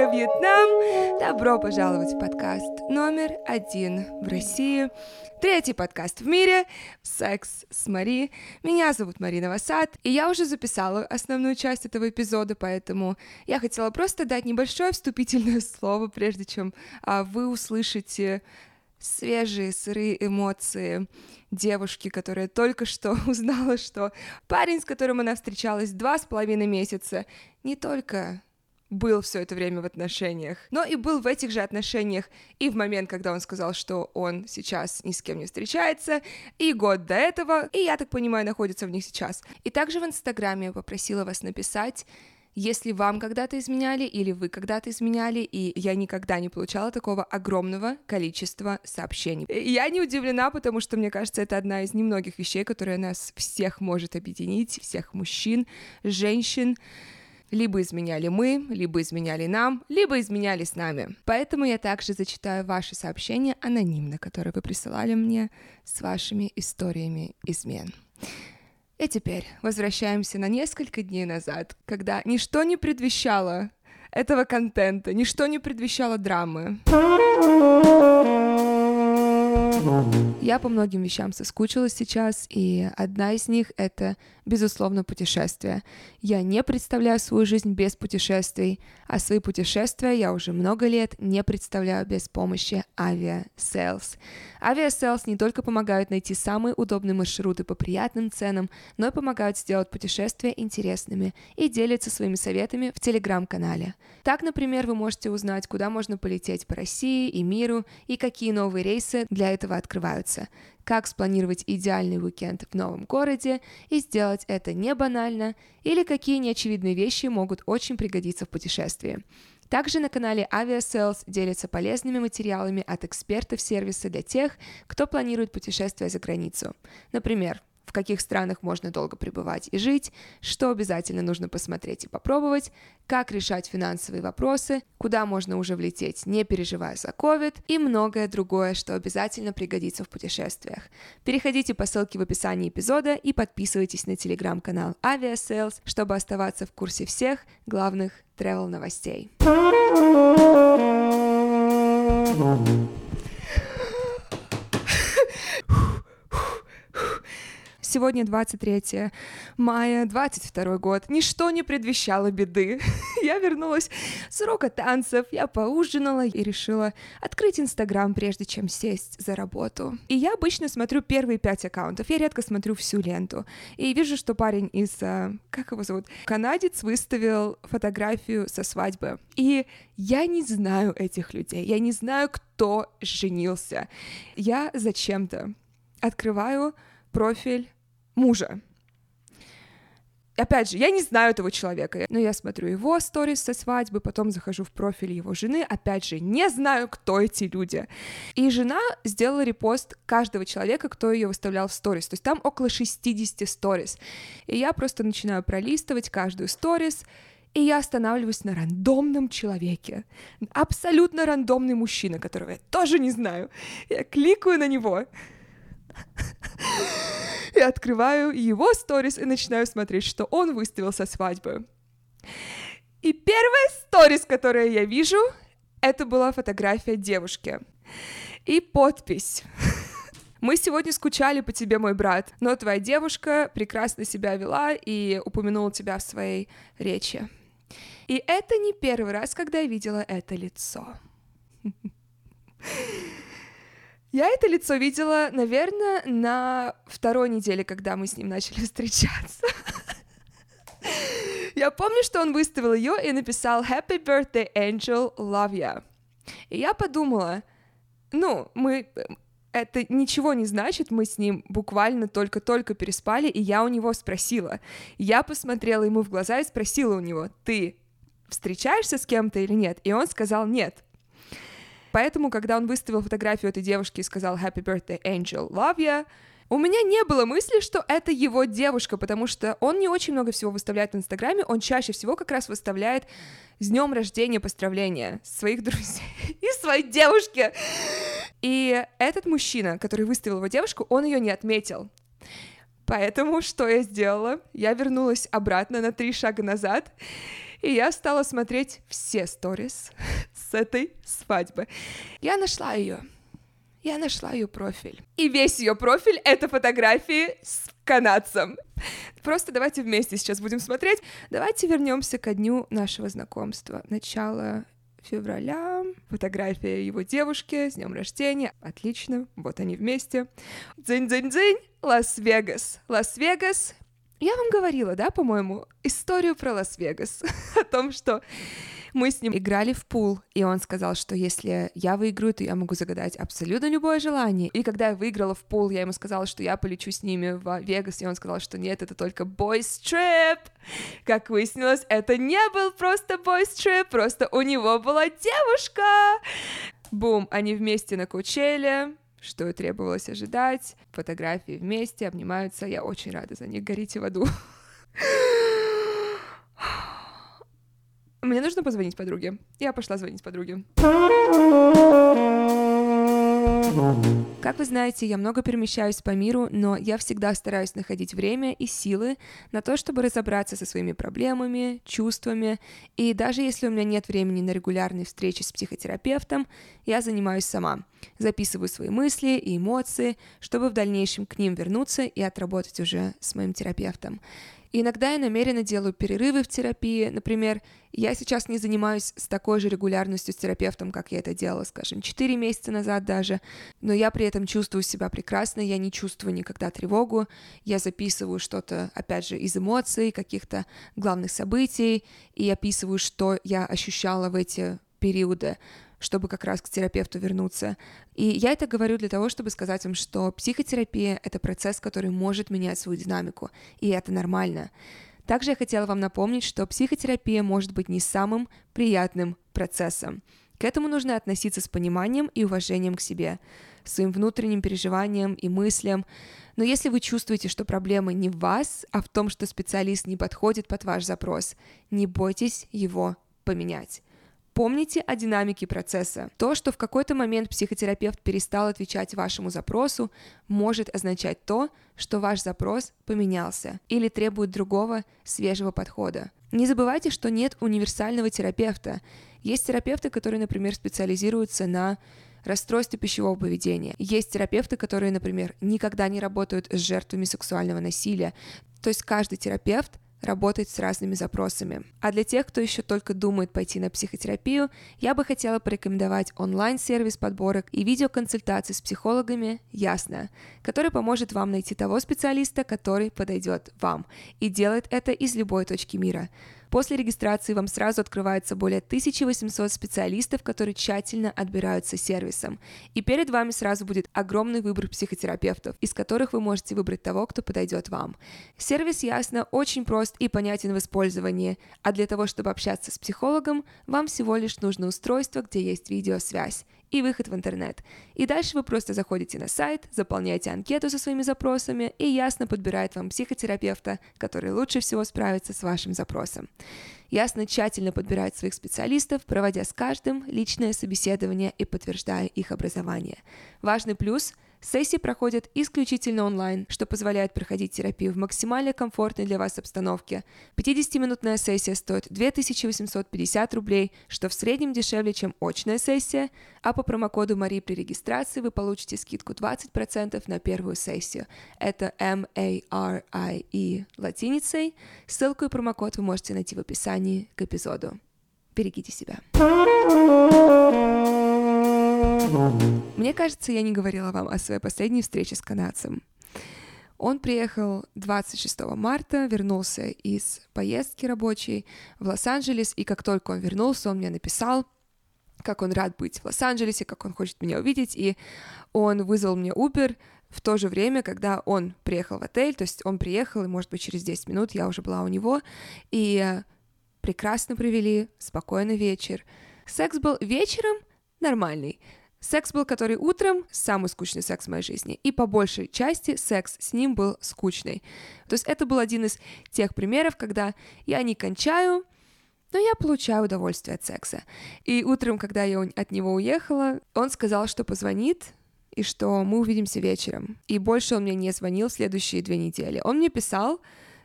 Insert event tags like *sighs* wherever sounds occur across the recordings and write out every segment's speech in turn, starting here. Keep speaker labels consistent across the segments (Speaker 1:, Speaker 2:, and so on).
Speaker 1: про Вьетнам. Добро пожаловать в подкаст номер один в России. Третий подкаст в мире «Секс с Мари». Меня зовут Марина Васад, и я уже записала основную часть этого эпизода, поэтому я хотела просто дать небольшое вступительное *laughs* слово, прежде чем а, вы услышите свежие, сырые эмоции девушки, которая только что *laughs* узнала, что парень, с которым она встречалась два с половиной месяца, не только был все это время в отношениях, но и был в этих же отношениях и в момент, когда он сказал, что он сейчас ни с кем не встречается, и год до этого, и, я так понимаю, находится в них сейчас. И также в Инстаграме я попросила вас написать, если вам когда-то изменяли или вы когда-то изменяли, и я никогда не получала такого огромного количества сообщений. Я не удивлена, потому что, мне кажется, это одна из немногих вещей, которая нас всех может объединить, всех мужчин, женщин, либо изменяли мы, либо изменяли нам, либо изменяли с нами. Поэтому я также зачитаю ваши сообщения анонимно, которые вы присылали мне с вашими историями измен. И теперь возвращаемся на несколько дней назад, когда ничто не предвещало этого контента, ничто не предвещало драмы. Я по многим вещам соскучилась сейчас, и одна из них — это, безусловно, путешествия. Я не представляю свою жизнь без путешествий, а свои путешествия я уже много лет не представляю без помощи Aviasales. Aviasales не только помогают найти самые удобные маршруты по приятным ценам, но и помогают сделать путешествия интересными и делятся своими советами в телеграм-канале. Так, например, вы можете узнать, куда можно полететь по России и миру, и какие новые рейсы для этого открываются, как спланировать идеальный уикенд в новом городе и сделать это не банально, или какие неочевидные вещи могут очень пригодиться в путешествии. Также на канале Aviasales делятся полезными материалами от экспертов сервиса для тех, кто планирует путешествие за границу. Например, в каких странах можно долго пребывать и жить, что обязательно нужно посмотреть и попробовать, как решать финансовые вопросы, куда можно уже влететь, не переживая за COVID, и многое другое, что обязательно пригодится в путешествиях. Переходите по ссылке в описании эпизода и подписывайтесь на телеграм-канал Aviasales, чтобы оставаться в курсе всех главных travel новостей. Сегодня 23 мая, 22 год. Ничто не предвещало беды. *laughs* я вернулась с урока танцев, я поужинала и решила открыть Инстаграм, прежде чем сесть за работу. И я обычно смотрю первые пять аккаунтов, я редко смотрю всю ленту. И вижу, что парень из, а, как его зовут, канадец выставил фотографию со свадьбы. И я не знаю этих людей, я не знаю, кто женился. Я зачем-то открываю профиль мужа. Опять же, я не знаю этого человека, но я смотрю его сторис со свадьбы, потом захожу в профиль его жены, опять же, не знаю, кто эти люди. И жена сделала репост каждого человека, кто ее выставлял в сторис, то есть там около 60 сторис. И я просто начинаю пролистывать каждую сторис, и я останавливаюсь на рандомном человеке. Абсолютно рандомный мужчина, которого я тоже не знаю. Я кликаю на него. *laughs* Я открываю его сторис и начинаю смотреть, что он выставил со свадьбы. И первая сторис, которую я вижу, это была фотография девушки. И подпись. *laughs* Мы сегодня скучали по тебе, мой брат, но твоя девушка прекрасно себя вела и упомянула тебя в своей речи. И это не первый раз, когда я видела это лицо. *laughs* Я это лицо видела, наверное, на второй неделе, когда мы с ним начали *laughs* встречаться. Я помню, что он выставил ее и написал «Happy birthday, Angel, love ya». И я подумала, ну, мы... Это ничего не значит, мы с ним буквально только-только переспали, и я у него спросила. Я посмотрела ему в глаза и спросила у него, ты встречаешься с кем-то или нет? И он сказал нет. Поэтому, когда он выставил фотографию этой девушки и сказал «Happy birthday, Angel, love you», у меня не было мысли, что это его девушка, потому что он не очень много всего выставляет в Инстаграме, он чаще всего как раз выставляет с днем рождения поздравления своих *laughs* друзей и своей девушки. И этот мужчина, который выставил его девушку, он ее не отметил. Поэтому что я сделала? Я вернулась обратно на три шага назад И я стала смотреть все сторис с этой свадьбы. Я нашла ее. Я нашла ее профиль. И весь ее профиль — это фотографии с канадцем. Просто давайте вместе сейчас будем смотреть. Давайте вернемся ко дню нашего знакомства. Начало февраля. Фотография его девушки с днем рождения. Отлично, вот они вместе. Дзынь-дзынь-дзынь, Лас-Вегас. Лас-Вегас. Я вам говорила, да, по-моему, историю про Лас-Вегас. *laughs* О том, что мы с ним играли в пул, и он сказал, что если я выиграю, то я могу загадать абсолютно любое желание. И когда я выиграла в пул, я ему сказала, что я полечу с ними в Вегас, и он сказал, что нет, это только boys trip. Как выяснилось, это не был просто boys trip, просто у него была девушка. Бум, они вместе на Кучеле, что и требовалось ожидать. Фотографии вместе, обнимаются. Я очень рада за них. Горите в аду. Мне нужно позвонить подруге. Я пошла звонить подруге. Как вы знаете, я много перемещаюсь по миру, но я всегда стараюсь находить время и силы на то, чтобы разобраться со своими проблемами, чувствами, и даже если у меня нет времени на регулярные встречи с психотерапевтом, я занимаюсь сама. Записываю свои мысли и эмоции, чтобы в дальнейшем к ним вернуться и отработать уже с моим терапевтом. И иногда я намеренно делаю перерывы в терапии. Например, я сейчас не занимаюсь с такой же регулярностью с терапевтом, как я это делала, скажем, 4 месяца назад даже, но я при этом чувствую себя прекрасно, я не чувствую никогда тревогу, я записываю что-то, опять же, из эмоций, каких-то главных событий, и описываю, что я ощущала в эти периоды чтобы как раз к терапевту вернуться. И я это говорю для того, чтобы сказать вам, что психотерапия — это процесс, который может менять свою динамику, и это нормально. Также я хотела вам напомнить, что психотерапия может быть не самым приятным процессом. К этому нужно относиться с пониманием и уважением к себе, своим внутренним переживаниям и мыслям. Но если вы чувствуете, что проблема не в вас, а в том, что специалист не подходит под ваш запрос, не бойтесь его поменять. Помните о динамике процесса. То, что в какой-то момент психотерапевт перестал отвечать вашему запросу, может означать то, что ваш запрос поменялся или требует другого, свежего подхода. Не забывайте, что нет универсального терапевта. Есть терапевты, которые, например, специализируются на расстройстве пищевого поведения. Есть терапевты, которые, например, никогда не работают с жертвами сексуального насилия. То есть каждый терапевт работать с разными запросами. А для тех, кто еще только думает пойти на психотерапию, я бы хотела порекомендовать онлайн-сервис подборок и видеоконсультаций с психологами «Ясно», который поможет вам найти того специалиста, который подойдет вам, и делает это из любой точки мира. После регистрации вам сразу открывается более 1800 специалистов, которые тщательно отбираются сервисом. И перед вами сразу будет огромный выбор психотерапевтов, из которых вы можете выбрать того, кто подойдет вам. Сервис ясно очень прост и понятен в использовании, а для того, чтобы общаться с психологом, вам всего лишь нужно устройство, где есть видеосвязь и выход в интернет. И дальше вы просто заходите на сайт, заполняете анкету со своими запросами и ясно подбирает вам психотерапевта, который лучше всего справится с вашим запросом. Ясно тщательно подбирает своих специалистов, проводя с каждым личное собеседование и подтверждая их образование. Важный плюс – Сессии проходят исключительно онлайн, что позволяет проходить терапию в максимально комфортной для вас обстановке. 50-минутная сессия стоит 2850 рублей, что в среднем дешевле, чем очная сессия, а по промокоду Мари при регистрации вы получите скидку 20% на первую сессию. Это M-A-R-I-E латиницей. Ссылку и промокод вы можете найти в описании к эпизоду. Берегите себя. Мне кажется, я не говорила вам о своей последней встрече с канадцем. Он приехал 26 марта, вернулся из поездки рабочей в Лос-Анджелес, и как только он вернулся, он мне написал, как он рад быть в Лос-Анджелесе, как он хочет меня увидеть, и он вызвал мне Uber в то же время, когда он приехал в отель, то есть он приехал, и, может быть, через 10 минут я уже была у него, и прекрасно провели, спокойный вечер. Секс был вечером нормальный, Секс был который утром, самый скучный секс в моей жизни, и по большей части секс с ним был скучный. То есть это был один из тех примеров, когда я не кончаю, но я получаю удовольствие от секса. И утром, когда я от него уехала, он сказал, что позвонит, и что мы увидимся вечером. И больше он мне не звонил в следующие две недели. Он мне писал,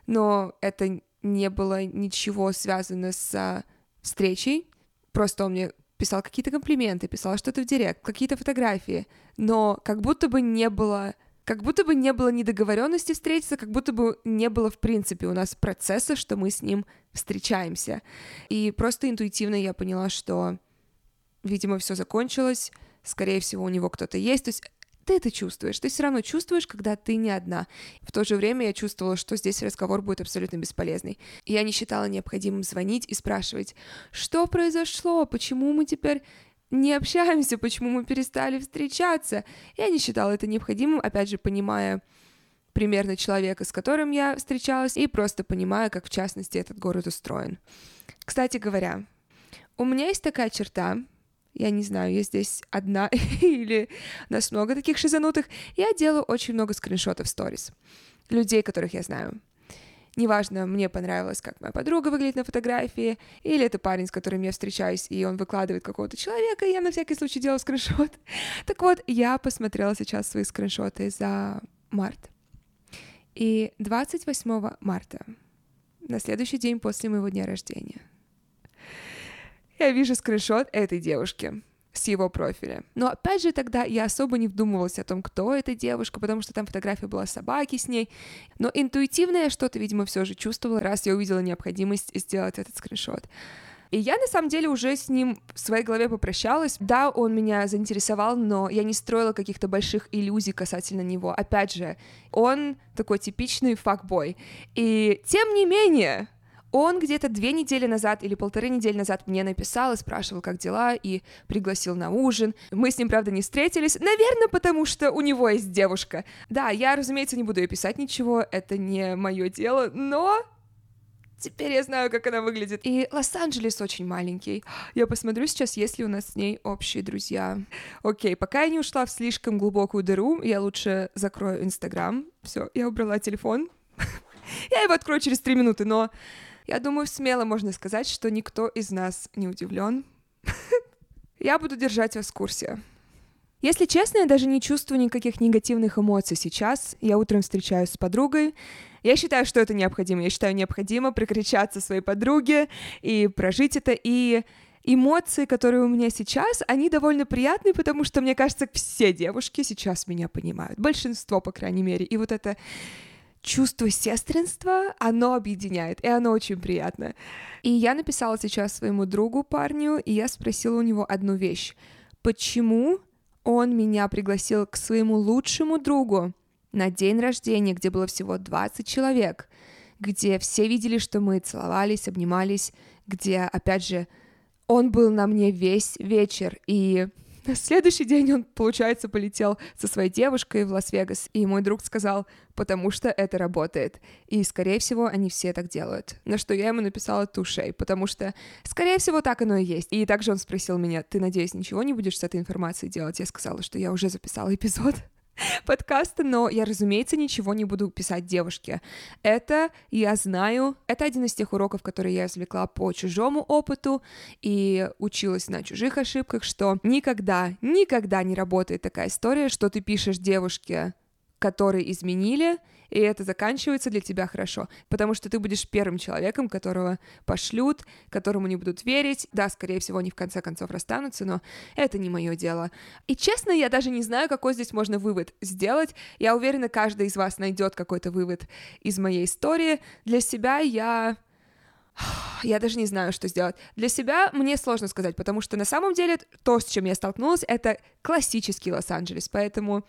Speaker 1: но это не было ничего связано с встречей, просто он мне писал какие-то комплименты, писал что-то в директ, какие-то фотографии, но как будто бы не было как будто бы не было недоговоренности встретиться, как будто бы не было, в принципе, у нас процесса, что мы с ним встречаемся. И просто интуитивно я поняла, что, видимо, все закончилось, скорее всего, у него кто-то есть. То есть ты это чувствуешь, ты все равно чувствуешь, когда ты не одна. В то же время я чувствовала, что здесь разговор будет абсолютно бесполезный. Я не считала необходимым звонить и спрашивать, что произошло, почему мы теперь не общаемся, почему мы перестали встречаться. Я не считала это необходимым, опять же, понимая примерно человека, с которым я встречалась, и просто понимая, как в частности этот город устроен. Кстати говоря, у меня есть такая черта, я не знаю, я здесь одна *laughs* или нас много таких шизанутых, я делаю очень много скриншотов сторис людей, которых я знаю. Неважно, мне понравилось, как моя подруга выглядит на фотографии, или это парень, с которым я встречаюсь, и он выкладывает какого-то человека, и я на всякий случай делаю скриншот. *laughs* Так вот, я посмотрела сейчас свои скриншоты за март. И 28 марта, на следующий день после моего дня рождения, я вижу скриншот этой девушки с его профиля. Но опять же тогда я особо не вдумывалась о том, кто эта девушка, потому что там фотография была собаки с ней. Но интуитивно я что-то, видимо, все же чувствовала, раз я увидела необходимость сделать этот скриншот. И я, на самом деле, уже с ним в своей голове попрощалась. Да, он меня заинтересовал, но я не строила каких-то больших иллюзий касательно него. Опять же, он такой типичный факбой. И тем не менее, он где-то две недели назад или полторы недели назад мне написал и спрашивал, как дела, и пригласил на ужин. Мы с ним, правда, не встретились, наверное, потому что у него есть девушка. Да, я, разумеется, не буду ей писать ничего, это не мое дело, но Теперь я знаю, как она выглядит. И Лос-Анджелес очень маленький. Я посмотрю сейчас, есть ли у нас с ней общие друзья. Окей, пока я не ушла в слишком глубокую дыру, я лучше закрою Инстаграм. Все, я убрала телефон. *laughs* Я его открою через три минуты, но я думаю, смело можно сказать, что никто из нас не удивлен. *laughs* Я буду держать вас в курсе. Если честно, я даже не чувствую никаких негативных эмоций сейчас. Я утром встречаюсь с подругой. Я считаю, что это необходимо. Я считаю, необходимо прикричаться своей подруге и прожить это. И эмоции, которые у меня сейчас, они довольно приятные, потому что, мне кажется, все девушки сейчас меня понимают. Большинство, по крайней мере. И вот это чувство сестринства, оно объединяет, и оно очень приятно. И я написала сейчас своему другу, парню, и я спросила у него одну вещь. Почему он меня пригласил к своему лучшему другу на день рождения, где было всего 20 человек, где все видели, что мы целовались, обнимались, где, опять же, он был на мне весь вечер, и на следующий день он, получается, полетел со своей девушкой в Лас-Вегас, и мой друг сказал, потому что это работает. И, скорее всего, они все так делают. На что я ему написала тушей, потому что, скорее всего, так оно и есть. И также он спросил меня, ты, надеюсь, ничего не будешь с этой информацией делать? Я сказала, что я уже записала эпизод. *laughs* подкаста, но я, разумеется, ничего не буду писать девушке. Это я знаю, это один из тех уроков, которые я извлекла по чужому опыту и училась на чужих ошибках, что никогда, никогда не работает такая история, что ты пишешь девушке, которые изменили, и это заканчивается для тебя хорошо, потому что ты будешь первым человеком, которого пошлют, которому не будут верить. Да, скорее всего, они в конце концов расстанутся, но это не мое дело. И честно, я даже не знаю, какой здесь можно вывод сделать. Я уверена, каждый из вас найдет какой-то вывод из моей истории. Для себя я *sighs* я даже не знаю, что сделать. Для себя мне сложно сказать, потому что на самом деле то, с чем я столкнулась, это классический Лос-Анджелес, поэтому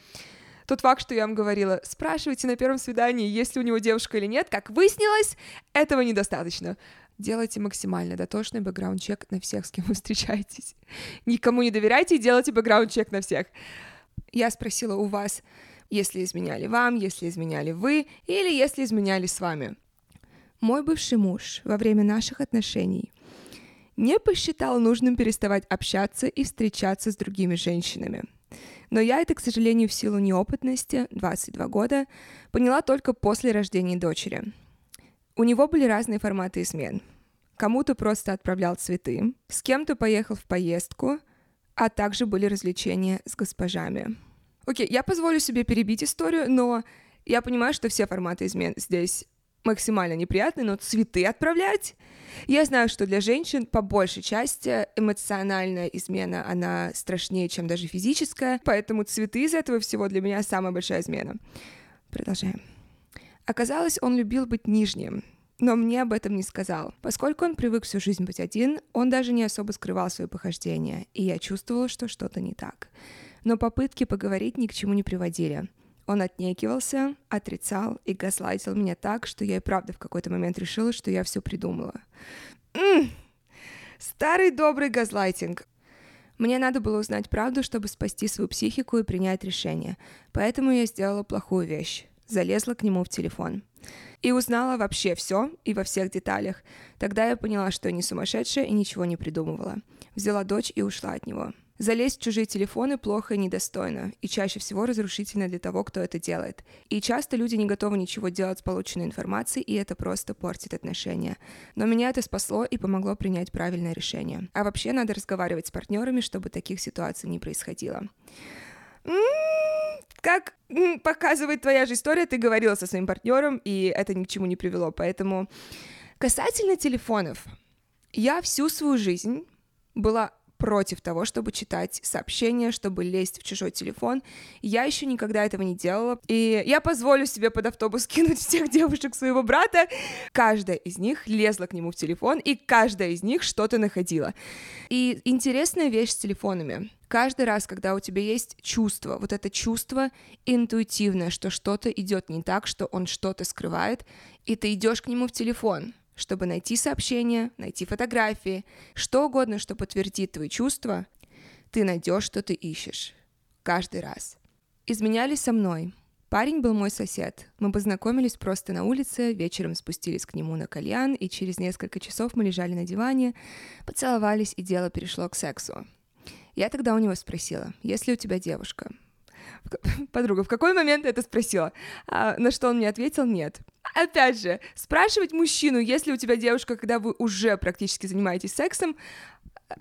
Speaker 1: тот факт, что я вам говорила, спрашивайте на первом свидании, есть ли у него девушка или нет, как выяснилось, этого недостаточно. Делайте максимально дотошный бэкграунд-чек на всех, с кем вы встречаетесь. Никому не доверяйте и делайте бэкграунд-чек на всех. Я спросила у вас, если изменяли вам, если изменяли вы, или если изменяли с вами. Мой бывший муж во время наших отношений не посчитал нужным переставать общаться и встречаться с другими женщинами – но я это, к сожалению, в силу неопытности, 22 года, поняла только после рождения дочери. У него были разные форматы измен. Кому-то просто отправлял цветы, с кем-то поехал в поездку, а также были развлечения с госпожами. Окей, я позволю себе перебить историю, но я понимаю, что все форматы измен здесь максимально неприятный, но цветы отправлять. Я знаю, что для женщин по большей части эмоциональная измена, она страшнее, чем даже физическая, поэтому цветы из этого всего для меня самая большая измена. Продолжаем. Оказалось, он любил быть нижним, но мне об этом не сказал. Поскольку он привык всю жизнь быть один, он даже не особо скрывал свои похождения, и я чувствовала, что что-то не так. Но попытки поговорить ни к чему не приводили. Он отнекивался, отрицал и газлайтил меня так, что я и правда в какой-то момент решила, что я все придумала. М-м! Старый добрый газлайтинг. Мне надо было узнать правду, чтобы спасти свою психику и принять решение. Поэтому я сделала плохую вещь. Залезла к нему в телефон. И узнала вообще все и во всех деталях. Тогда я поняла, что я не сумасшедшая и ничего не придумывала. Взяла дочь и ушла от него. Залезть в чужие телефоны плохо и недостойно, и чаще всего разрушительно для того, кто это делает. И часто люди не готовы ничего делать с полученной информацией, и это просто портит отношения. Но меня это спасло и помогло принять правильное решение. А вообще надо разговаривать с партнерами, чтобы таких ситуаций не происходило. Как показывает твоя же история, ты говорила со своим партнером, и это ни к чему не привело. Поэтому касательно телефонов, я всю свою жизнь была против того, чтобы читать сообщения, чтобы лезть в чужой телефон. Я еще никогда этого не делала. И я позволю себе под автобус *laughs* кинуть всех девушек своего брата. Каждая из них лезла к нему в телефон, и каждая из них что-то находила. И интересная вещь с телефонами. Каждый раз, когда у тебя есть чувство, вот это чувство интуитивное, что что-то идет не так, что он что-то скрывает, и ты идешь к нему в телефон, чтобы найти сообщения, найти фотографии, что угодно, что подтвердит твои чувства, ты найдешь, что ты ищешь. Каждый раз. Изменялись со мной. Парень был мой сосед. Мы познакомились просто на улице, вечером спустились к нему на кальян, и через несколько часов мы лежали на диване, поцеловались, и дело перешло к сексу. Я тогда у него спросила, есть ли у тебя девушка? *laughs* Подруга, в какой момент это спросила? А, на что он мне ответил, нет. Опять же, спрашивать мужчину, если у тебя девушка, когда вы уже практически занимаетесь сексом, э,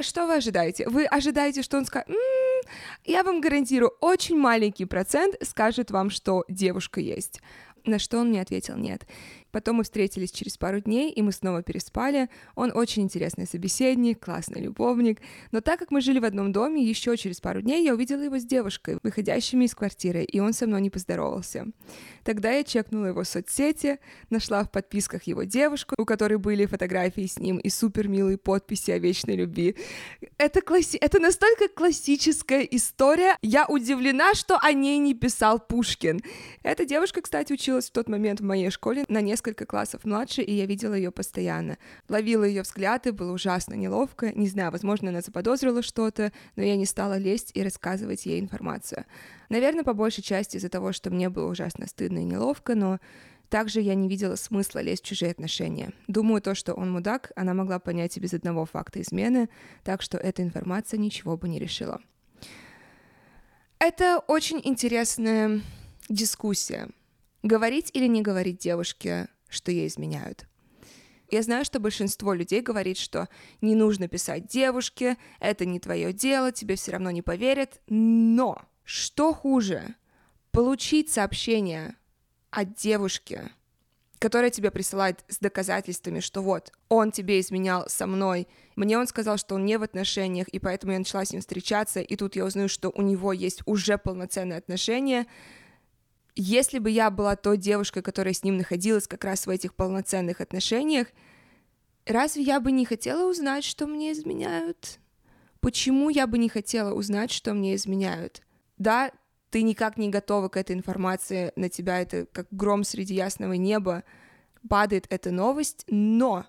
Speaker 1: что вы ожидаете? Вы ожидаете, что он скажет, м-м, я вам гарантирую, очень маленький процент скажет вам, что девушка есть. На что он мне ответил нет. Потом мы встретились через пару дней, и мы снова переспали. Он очень интересный собеседник, классный любовник. Но так как мы жили в одном доме, еще через пару дней я увидела его с девушкой, выходящими из квартиры, и он со мной не поздоровался. Тогда я чекнула его соцсети, нашла в подписках его девушку, у которой были фотографии с ним и супер милые подписи о вечной любви. Это, класси... это настолько классическая история. Я удивлена, что о ней не писал Пушкин. Эта девушка, кстати, училась в тот момент в моей школе на несколько несколько классов младше, и я видела ее постоянно. Ловила ее взгляды, было ужасно неловко. Не знаю, возможно, она заподозрила что-то, но я не стала лезть и рассказывать ей информацию. Наверное, по большей части из-за того, что мне было ужасно стыдно и неловко, но также я не видела смысла лезть в чужие отношения. Думаю, то, что он мудак, она могла понять и без одного факта измены, так что эта информация ничего бы не решила. Это очень интересная дискуссия. Говорить или не говорить девушке, что ей изменяют? Я знаю, что большинство людей говорит, что не нужно писать девушке, это не твое дело, тебе все равно не поверят. Но что хуже? Получить сообщение от девушки, которая тебе присылает с доказательствами, что вот, он тебе изменял со мной, мне он сказал, что он не в отношениях, и поэтому я начала с ним встречаться, и тут я узнаю, что у него есть уже полноценные отношения, если бы я была той девушкой, которая с ним находилась как раз в этих полноценных отношениях, разве я бы не хотела узнать, что мне изменяют? Почему я бы не хотела узнать, что мне изменяют? Да, ты никак не готова к этой информации, на тебя это как гром среди ясного неба, падает эта новость, но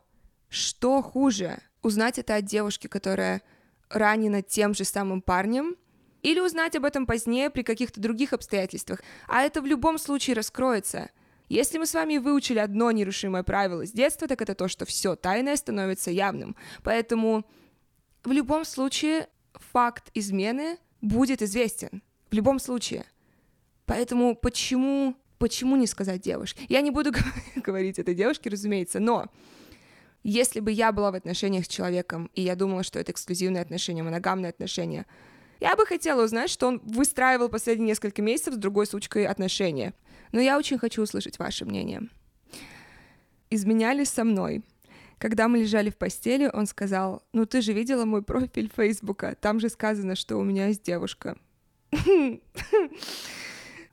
Speaker 1: что хуже? Узнать это от девушки, которая ранена тем же самым парнем, или узнать об этом позднее при каких-то других обстоятельствах, а это в любом случае раскроется. Если мы с вами выучили одно нерушимое правило с детства, так это то, что все тайное становится явным. Поэтому в любом случае факт измены будет известен. В любом случае. Поэтому почему, почему не сказать девушке? Я не буду *laughs* говорить этой девушке, разумеется, но если бы я была в отношениях с человеком, и я думала, что это эксклюзивные отношения, моногамные отношения, я бы хотела узнать, что он выстраивал последние несколько месяцев с другой сучкой отношения. Но я очень хочу услышать ваше мнение. изменяли со мной. Когда мы лежали в постели, он сказал, ну ты же видела мой профиль Фейсбука, там же сказано, что у меня есть девушка.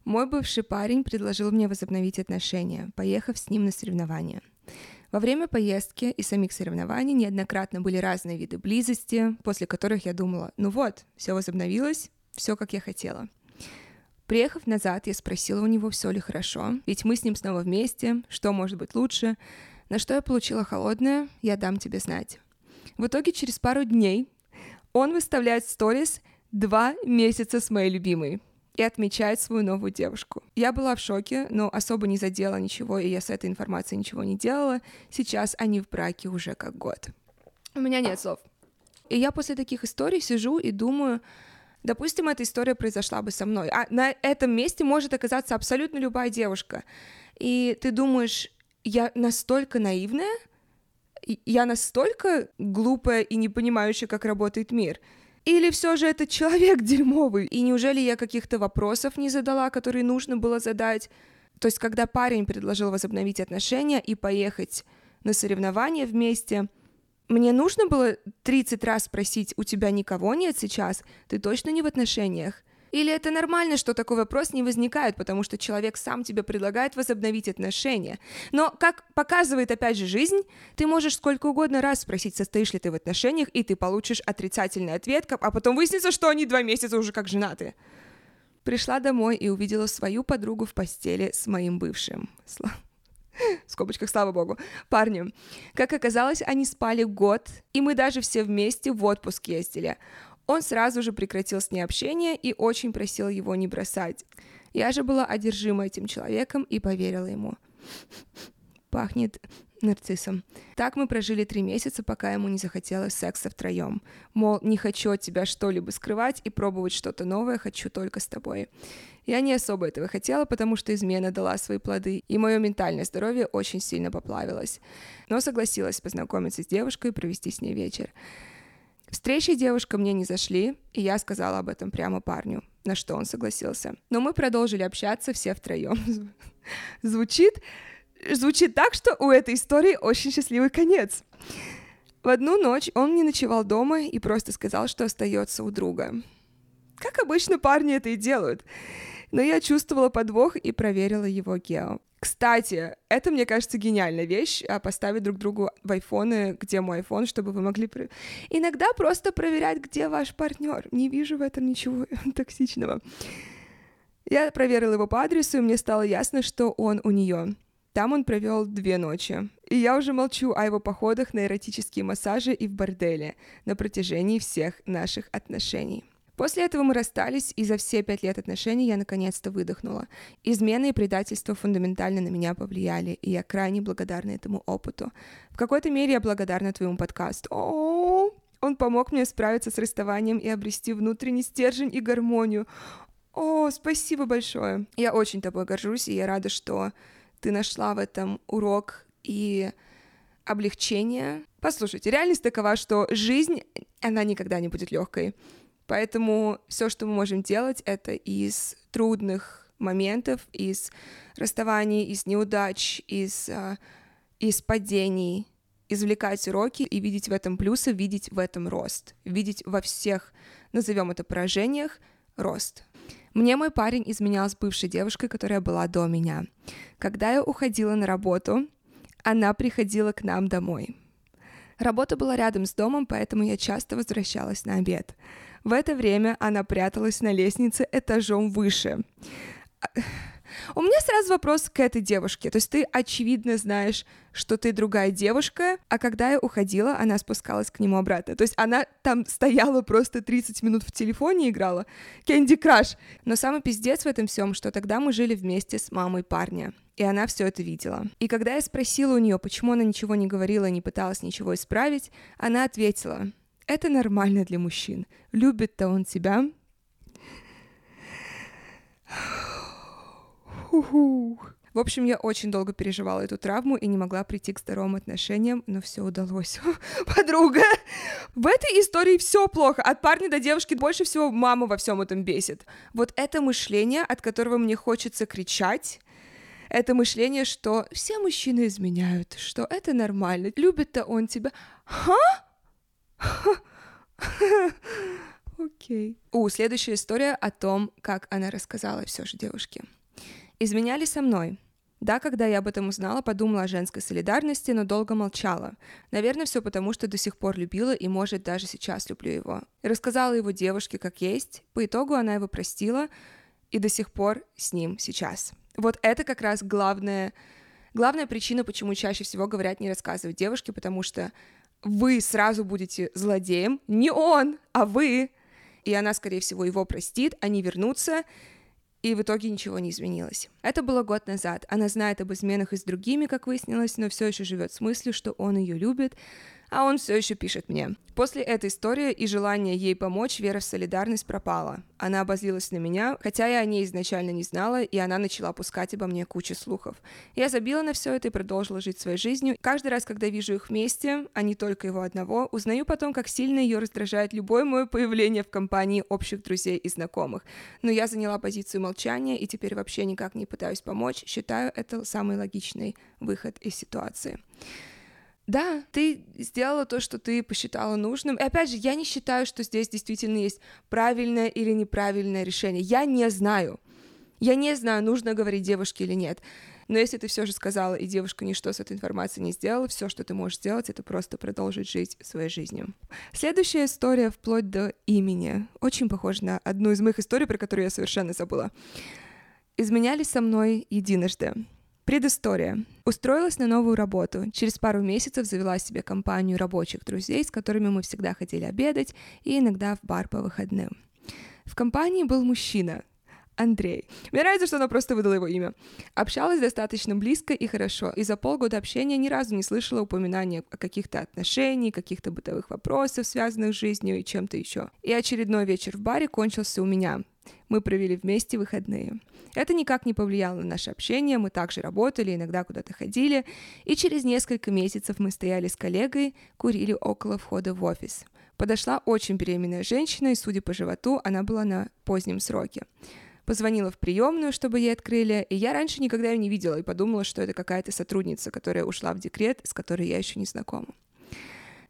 Speaker 1: Мой бывший парень предложил мне возобновить отношения, поехав с ним на соревнования. Во время поездки и самих соревнований неоднократно были разные виды близости, после которых я думала, ну вот, все возобновилось, все как я хотела. Приехав назад, я спросила у него, все ли хорошо, ведь мы с ним снова вместе, что может быть лучше, на что я получила холодное, я дам тебе знать. В итоге через пару дней он выставляет сторис два месяца с моей любимой и отмечает свою новую девушку. Я была в шоке, но особо не задела ничего, и я с этой информацией ничего не делала. Сейчас они в браке уже как год. У меня нет слов. И я после таких историй сижу и думаю, допустим, эта история произошла бы со мной, а на этом месте может оказаться абсолютно любая девушка. И ты думаешь, я настолько наивная, я настолько глупая и не понимающая, как работает мир — или все же это человек *laughs* дерьмовый? И неужели я каких-то вопросов не задала, которые нужно было задать? То есть, когда парень предложил возобновить отношения и поехать на соревнования вместе, мне нужно было 30 раз спросить, у тебя никого нет сейчас? Ты точно не в отношениях? Или это нормально, что такой вопрос не возникает, потому что человек сам тебе предлагает возобновить отношения. Но, как показывает опять же жизнь, ты можешь сколько угодно раз спросить, состоишь ли ты в отношениях, и ты получишь отрицательный ответ, а потом выяснится, что они два месяца уже как женаты. Пришла домой и увидела свою подругу в постели с моим бывшим. *laughs* в скобочках, слава богу, парнем. Как оказалось, они спали год, и мы даже все вместе в отпуск ездили. Он сразу же прекратил с ней общение и очень просил его не бросать. Я же была одержима этим человеком и поверила ему. Пахнет нарциссом. Так мы прожили три месяца, пока ему не захотелось секса втроем. Мол, не хочу от тебя что-либо скрывать и пробовать что-то новое, хочу только с тобой. Я не особо этого хотела, потому что измена дала свои плоды, и мое ментальное здоровье очень сильно поплавилось. Но согласилась познакомиться с девушкой и провести с ней вечер. Встречи девушка мне не зашли, и я сказала об этом прямо парню, на что он согласился. Но мы продолжили общаться все втроем. *laughs* Звучит, звучит так, что у этой истории очень счастливый конец. В одну ночь он не ночевал дома и просто сказал, что остается у друга. Как обычно парни это и делают. Но я чувствовала подвох и проверила его гео. Кстати, это, мне кажется, гениальная вещь, а поставить друг другу в айфоны, где мой айфон, чтобы вы могли... Иногда просто проверять, где ваш партнер. Не вижу в этом ничего *laughs* токсичного. Я проверила его по адресу, и мне стало ясно, что он у нее. Там он провел две ночи. И я уже молчу о его походах на эротические массажи и в борделе на протяжении всех наших отношений. После этого мы расстались, и за все пять лет отношений я наконец-то выдохнула. Измены и предательство фундаментально на меня повлияли, и я крайне благодарна этому опыту. В какой-то мере я благодарна твоему подкасту. О, он помог мне справиться с расставанием и обрести внутренний стержень и гармонию. О, спасибо большое. Я очень тобой горжусь, и я рада, что ты нашла в этом урок и облегчение. Послушайте, реальность такова, что жизнь, она никогда не будет легкой. Поэтому все, что мы можем делать, это из трудных моментов, из расставаний, из неудач, из, э, из падений, извлекать уроки и видеть в этом плюсы, видеть в этом рост, видеть во всех, назовем это поражениях, рост. Мне мой парень изменял с бывшей девушкой, которая была до меня. Когда я уходила на работу, она приходила к нам домой. Работа была рядом с домом, поэтому я часто возвращалась на обед. В это время она пряталась на лестнице этажом выше. У меня сразу вопрос к этой девушке. То есть ты очевидно знаешь, что ты другая девушка, а когда я уходила, она спускалась к нему обратно. То есть она там стояла просто 30 минут в телефоне играла. Кэнди Краш. Но самый пиздец в этом всем, что тогда мы жили вместе с мамой парня. И она все это видела. И когда я спросила у нее, почему она ничего не говорила, не пыталась ничего исправить, она ответила, это нормально для мужчин. Любит-то он тебя. В общем, я очень долго переживала эту травму и не могла прийти к здоровым отношениям, но все удалось. *laughs* Подруга, в этой истории все плохо. От парня до девушки больше всего мама во всем этом бесит. Вот это мышление, от которого мне хочется кричать, это мышление, что все мужчины изменяют, что это нормально, любит-то он тебя. Ха? Окей. У, следующая история о том, как она рассказала все же девушке. Изменяли со мной. Да, когда я об этом узнала, подумала о женской солидарности, но долго молчала. Наверное, все потому, что до сих пор любила и, может, даже сейчас люблю его. Рассказала его девушке как есть. По итогу она его простила и до сих пор с ним сейчас. Вот это как раз главная, главная причина, почему чаще всего говорят не рассказывать девушке, потому что вы сразу будете злодеем, не он, а вы. И она, скорее всего, его простит, они вернутся, и в итоге ничего не изменилось. Это было год назад. Она знает об изменах и с другими, как выяснилось, но все еще живет с мыслью, что он ее любит, а он все еще пишет мне. После этой истории и желания ей помочь, вера в солидарность пропала. Она обозлилась на меня, хотя я о ней изначально не знала, и она начала пускать обо мне кучу слухов. Я забила на все это и продолжила жить своей жизнью. Каждый раз, когда вижу их вместе, а не только его одного, узнаю потом, как сильно ее раздражает любое мое появление в компании общих друзей и знакомых. Но я заняла позицию молчания и теперь вообще никак не пытаюсь помочь. Считаю это самый логичный выход из ситуации. Да, ты сделала то, что ты посчитала нужным. И опять же, я не считаю, что здесь действительно есть правильное или неправильное решение. Я не знаю. Я не знаю, нужно говорить девушке или нет. Но если ты все же сказала, и девушка ничто с этой информацией не сделала, все, что ты можешь сделать, это просто продолжить жить своей жизнью. Следующая история вплоть до имени. Очень похожа на одну из моих историй, про которую я совершенно забыла. Изменялись со мной единожды. Предыстория. Устроилась на новую работу. Через пару месяцев завела себе компанию рабочих друзей, с которыми мы всегда ходили обедать и иногда в бар по выходным. В компании был мужчина, Андрей. Мне нравится, что она просто выдала его имя. Общалась достаточно близко и хорошо, и за полгода общения ни разу не слышала упоминания о каких-то отношениях, каких-то бытовых вопросов, связанных с жизнью и чем-то еще. И очередной вечер в баре кончился у меня. Мы провели вместе выходные. Это никак не повлияло на наше общение, мы также работали, иногда куда-то ходили, и через несколько месяцев мы стояли с коллегой, курили около входа в офис. Подошла очень беременная женщина, и, судя по животу, она была на позднем сроке. Позвонила в приемную, чтобы ей открыли, и я раньше никогда ее не видела и подумала, что это какая-то сотрудница, которая ушла в декрет, с которой я еще не знакома.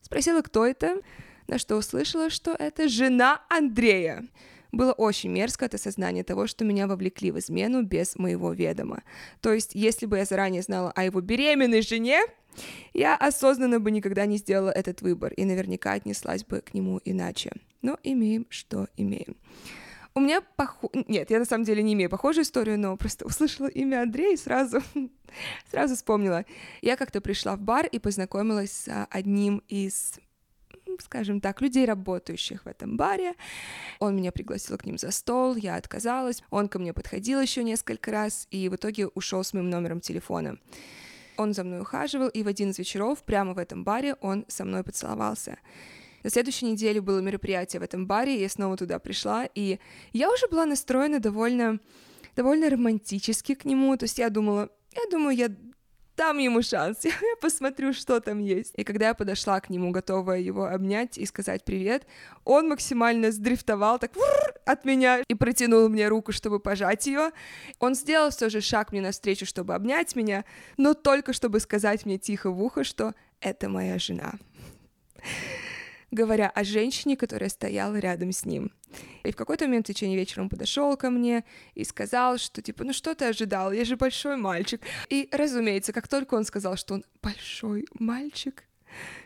Speaker 1: Спросила, кто это, на что услышала, что это жена Андрея. Было очень мерзко от осознания того, что меня вовлекли в измену без моего ведома. То есть, если бы я заранее знала о его беременной жене, я осознанно бы никогда не сделала этот выбор и наверняка отнеслась бы к нему иначе. Но имеем, что имеем. У меня пох... Нет, я на самом деле не имею похожую историю, но просто *laughs* услышала имя Андрея и сразу, *laughs* сразу вспомнила. Я как-то пришла в бар и познакомилась с одним из скажем так, людей, работающих в этом баре. Он меня пригласил к ним за стол, я отказалась. Он ко мне подходил еще несколько раз и в итоге ушел с моим номером телефона. Он за мной ухаживал, и в один из вечеров прямо в этом баре он со мной поцеловался. На следующей неделе было мероприятие в этом баре, я снова туда пришла, и я уже была настроена довольно, довольно романтически к нему, то есть я думала, я думаю, я дам ему шанс, *laughs* я посмотрю, что там есть. И когда я подошла к нему, готовая его обнять и сказать привет, он максимально сдрифтовал так от меня и протянул мне руку, чтобы пожать ее. Он сделал все же шаг мне навстречу, чтобы обнять меня, но только чтобы сказать мне тихо в ухо, что это моя жена говоря о женщине, которая стояла рядом с ним. И в какой-то момент в течение вечера он подошел ко мне и сказал, что типа, ну что ты ожидал, я же большой мальчик. И, разумеется, как только он сказал, что он большой мальчик,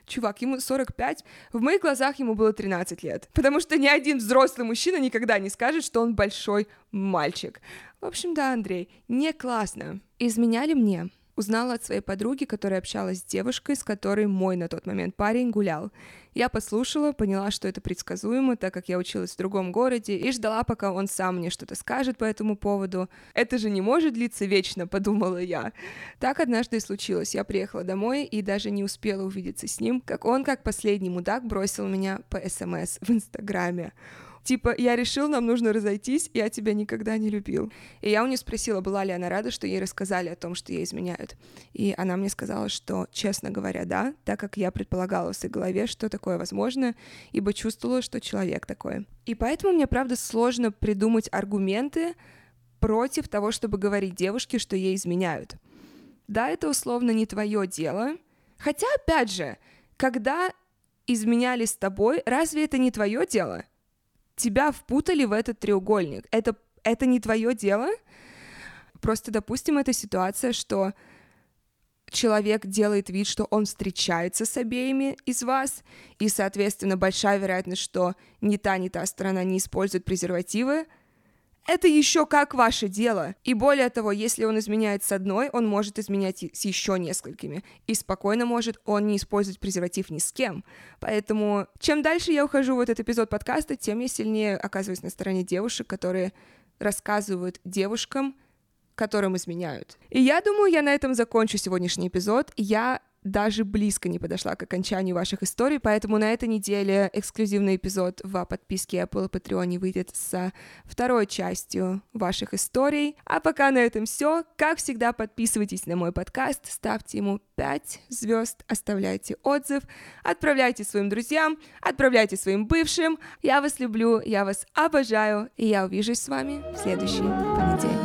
Speaker 1: Чувак, ему 45, в моих глазах ему было 13 лет. Потому что ни один взрослый мужчина никогда не скажет, что он большой мальчик. В общем, да, Андрей, не классно. Изменяли мне. Узнала от своей подруги, которая общалась с девушкой, с которой мой на тот момент парень гулял. Я послушала, поняла, что это предсказуемо, так как я училась в другом городе, и ждала, пока он сам мне что-то скажет по этому поводу. Это же не может длиться вечно, подумала я. Так однажды и случилось. Я приехала домой и даже не успела увидеться с ним, как он, как последний мудак, бросил меня по СМС в Инстаграме типа, я решил, нам нужно разойтись, я тебя никогда не любил. И я у нее спросила, была ли она рада, что ей рассказали о том, что ей изменяют. И она мне сказала, что, честно говоря, да, так как я предполагала в своей голове, что такое возможно, ибо чувствовала, что человек такой. И поэтому мне, правда, сложно придумать аргументы, против того, чтобы говорить девушке, что ей изменяют. Да, это условно не твое дело. Хотя, опять же, когда изменяли с тобой, разве это не твое дело? Тебя впутали в этот треугольник. Это, это не твое дело? Просто, допустим, эта ситуация, что человек делает вид, что он встречается с обеими из вас, и, соответственно, большая вероятность, что ни та, ни та сторона не использует презервативы, это еще как ваше дело. И более того, если он изменяет с одной, он может изменять с еще несколькими. И спокойно может он не использовать презерватив ни с кем. Поэтому чем дальше я ухожу в этот эпизод подкаста, тем я сильнее оказываюсь на стороне девушек, которые рассказывают девушкам, которым изменяют. И я думаю, я на этом закончу сегодняшний эпизод. Я даже близко не подошла к окончанию ваших историй, поэтому на этой неделе эксклюзивный эпизод в подписке Apple и Patreon выйдет с второй частью ваших историй. А пока на этом все. Как всегда, подписывайтесь на мой подкаст, ставьте ему 5 звезд, оставляйте отзыв, отправляйте своим друзьям, отправляйте своим бывшим. Я вас люблю, я вас обожаю, и я увижусь с вами в следующий понедельник.